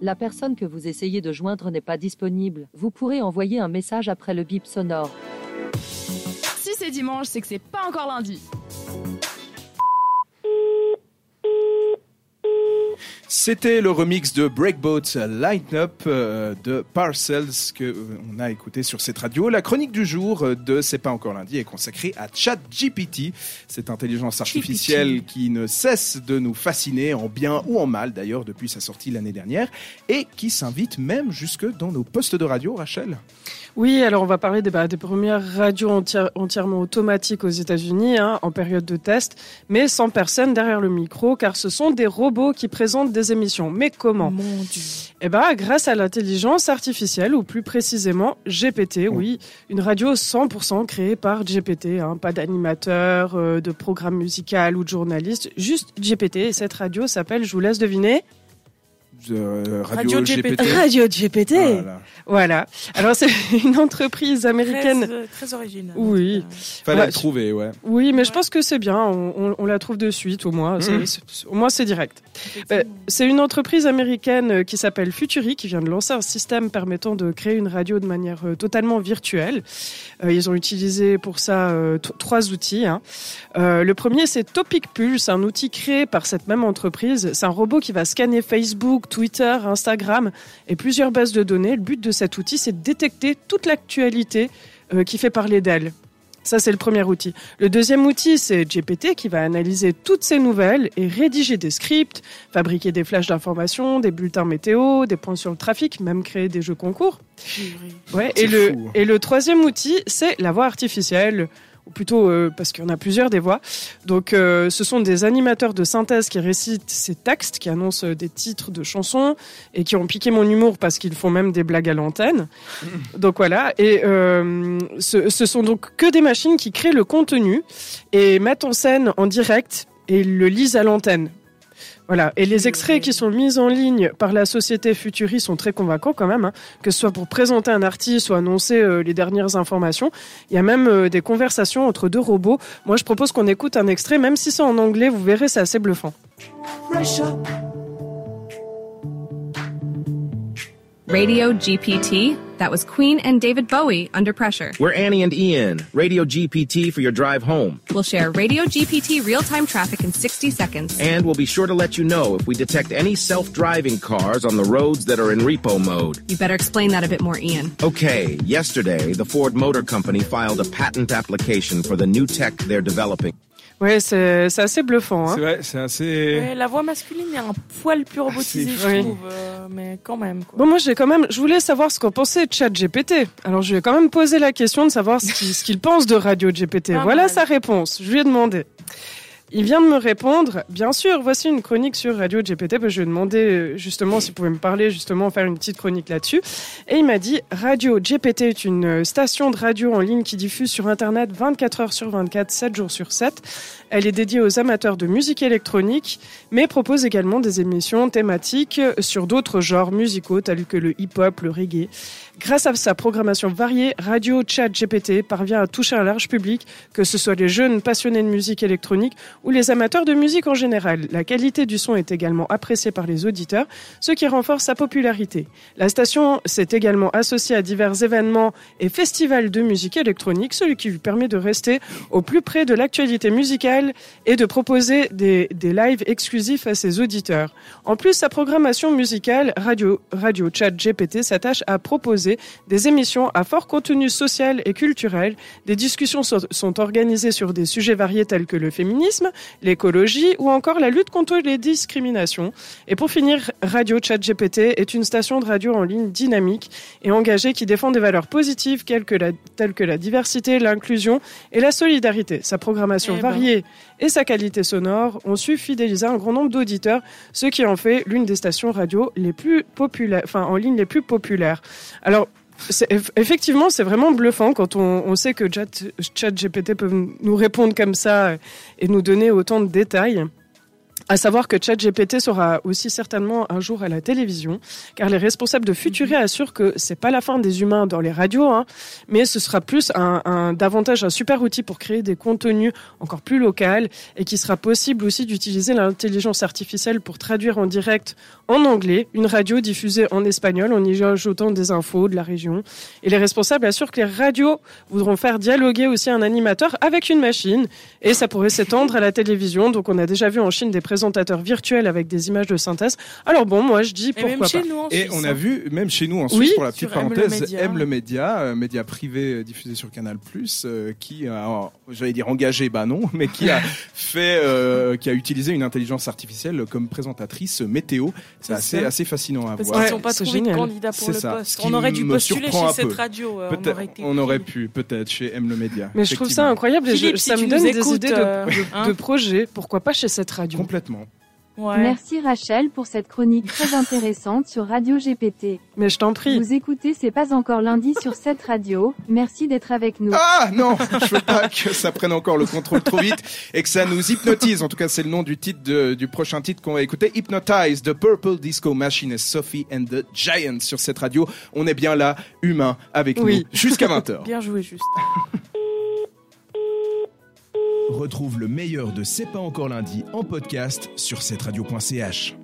La personne que vous essayez de joindre n'est pas disponible. Vous pourrez envoyer un message après le bip sonore. Si c'est dimanche, c'est que c'est pas encore lundi. C'était le remix de Breakboat Line Up euh, de Parcels que euh, on a écouté sur cette radio. La chronique du jour euh, de C'est pas encore lundi est consacrée à ChatGPT, cette intelligence artificielle qui ne cesse de nous fasciner en bien ou en mal d'ailleurs depuis sa sortie l'année dernière et qui s'invite même jusque dans nos postes de radio, Rachel. Oui, alors on va parler des, bah, des premières radios entière- entièrement automatiques aux États-Unis hein, en période de test, mais sans personne derrière le micro, car ce sont des robots qui présentent des émissions. Mais comment? Mon Dieu. Eh ben, grâce à l'intelligence artificielle, ou plus précisément GPT, oui, une radio 100% créée par GPT, hein, pas d'animateur, euh, de programme musical ou de journaliste, juste GPT. Et cette radio s'appelle, je vous laisse deviner, Euh, Radio GPT. Radio GPT. Voilà. Voilà. Alors c'est une entreprise américaine. Très, euh, très original. Oui. Fallait Ouais. le trouver, ouais. Oui, mais je pense que c'est bien. On, on- on la trouve de suite, au moins. C'est- au moins, c'est direct. Euh, C'est une entreprise américaine qui s'appelle Futuri qui vient de lancer un système permettant de créer une radio de manière totalement virtuelle. Euh, ils ont utilisé pour ça euh, trois outils. hein. Euh, le premier, c'est Topic Pulse, un outil créé par cette même entreprise. C'est un robot qui va scanner Facebook, Twitter, Instagram et plusieurs bases de données. Le but de cet outil, c'est de détecter toute l'actualité euh, qui fait parler d'elle. Ça, c'est le premier outil. Le deuxième outil, c'est GPT qui va analyser toutes ces nouvelles et rédiger des scripts, fabriquer des flashs d'informations, des bulletins météo, des points sur le trafic, même créer des jeux concours. Ouais, et, le, fou. et le troisième outil, c'est la voix artificielle, ou plutôt euh, parce qu'il y en a plusieurs des voix. Donc, euh, ce sont des animateurs de synthèse qui récitent ces textes, qui annoncent euh, des titres de chansons et qui ont piqué mon humour parce qu'ils font même des blagues à l'antenne. Donc voilà. Et euh, ce, ce sont donc que des machines qui créent le contenu et mettent en scène en direct et le lisent à l'antenne. Voilà. Et les extraits qui sont mis en ligne par la société Futuri sont très convaincants quand même, hein, que ce soit pour présenter un artiste ou annoncer euh, les dernières informations. Il y a même euh, des conversations entre deux robots. Moi, je propose qu'on écoute un extrait, même si c'est en anglais, vous verrez, c'est assez bluffant. Radio GPT. That was Queen and David Bowie under pressure. We're Annie and Ian, Radio GPT for your drive home. We'll share Radio GPT real time traffic in 60 seconds. And we'll be sure to let you know if we detect any self driving cars on the roads that are in repo mode. You better explain that a bit more, Ian. Okay, yesterday, the Ford Motor Company filed a patent application for the new tech they're developing. Ouais, c'est c'est assez bluffant. Hein. C'est vrai, c'est assez. Ouais, la voix masculine est un poil plus robotisée, je trouve. euh, mais quand même. Quoi. Bon, moi, j'ai quand même, je voulais savoir ce qu'en pensait ChatGPT. Alors, je lui ai quand même posé la question de savoir ce qu'il ce qu'il pense de Radio GPT. Voilà mal. sa réponse. Je lui ai demandé. Il vient de me répondre. Bien sûr, voici une chronique sur Radio GPT. Que je lui ai demandé euh, justement s'il pouvait me parler, justement, faire une petite chronique là-dessus. Et il m'a dit Radio GPT est une euh, station de radio en ligne qui diffuse sur Internet 24 heures sur 24, 7 jours sur 7. Elle est dédiée aux amateurs de musique électronique, mais propose également des émissions thématiques sur d'autres genres musicaux tels que le hip-hop, le reggae. Grâce à sa programmation variée, Radio Chat GPT parvient à toucher un large public, que ce soit les jeunes passionnés de musique électronique ou les amateurs de musique en général. La qualité du son est également appréciée par les auditeurs, ce qui renforce sa popularité. La station s'est également associée à divers événements et festivals de musique électronique, ce qui lui permet de rester au plus près de l'actualité musicale et de proposer des, des lives exclusifs à ses auditeurs. En plus, sa programmation musicale, Radio, Radio Chat GPT s'attache à proposer des émissions à fort contenu social et culturel. Des discussions sont, sont organisées sur des sujets variés tels que le féminisme, l'écologie ou encore la lutte contre les discriminations. Et pour finir, Radio Chat GPT est une station de radio en ligne dynamique et engagée qui défend des valeurs positives telles que la, telles que la diversité, l'inclusion et la solidarité. Sa programmation Eh ben. variée et sa qualité sonore ont su fidéliser un grand nombre d'auditeurs, ce qui en fait l'une des stations radio les plus populaires, enfin en ligne les plus populaires. Alors effectivement, c'est vraiment bluffant quand on, sait que Chat, ChatGPT peut nous répondre comme ça et nous donner autant de détails. À savoir que ChatGPT sera aussi certainement un jour à la télévision, car les responsables de Futuria assurent que c'est pas la fin des humains dans les radios, hein, mais ce sera plus un, un davantage un super outil pour créer des contenus encore plus locaux et qui sera possible aussi d'utiliser l'intelligence artificielle pour traduire en direct en anglais une radio diffusée en espagnol en y ajoutant des infos de la région. Et les responsables assurent que les radios voudront faire dialoguer aussi un animateur avec une machine et ça pourrait s'étendre à la télévision. Donc on a déjà vu en Chine des présentateurs virtuels avec des images de synthèse. Alors bon, moi je dis Et pourquoi même pas. chez nous en Et Suisse, on hein. a vu, même chez nous en Suisse, Oui, pour la petite parenthèse. Aime le Média, euh, média privé euh, diffusé sur Canal+, euh, qui a, j'allais dire engagé, bah non, mais qui a fait, euh, qui a utilisé une intelligence artificielle comme présentatrice météo. C'est assez, ça. assez fascinant à Parce voir. qu'ils n'ont pas trouvé génial. de candidat pour C'est le ça. poste. Ce qui On aurait dû postuler chez cette radio. on aurait été on aurait pris. pu, peut-être, chez Aime le Média. Mais je trouve ça incroyable et je- ça me donne des idées de, euh, de- hein. de projets. Pourquoi pas chez cette radio? Complètement. Ouais. Merci Rachel pour cette chronique très intéressante sur Radio GPT. Mais je t'en prie. Vous écoutez C'est pas encore lundi sur cette radio. Merci d'être avec nous. Ah non, je veux pas que ça prenne encore le contrôle trop vite et que ça nous hypnotise. En tout cas, c'est le nom du titre de- du prochain titre qu'on va écouter. Hypnotize, The Purple Disco Machine et Sophie and the Giants sur cette radio. On est bien là, humain, avec Oui. nous, jusqu'à 20h. Bien joué, juste. Retrouve le meilleur de C'est pas encore lundi en podcast sur cetteradio.ch.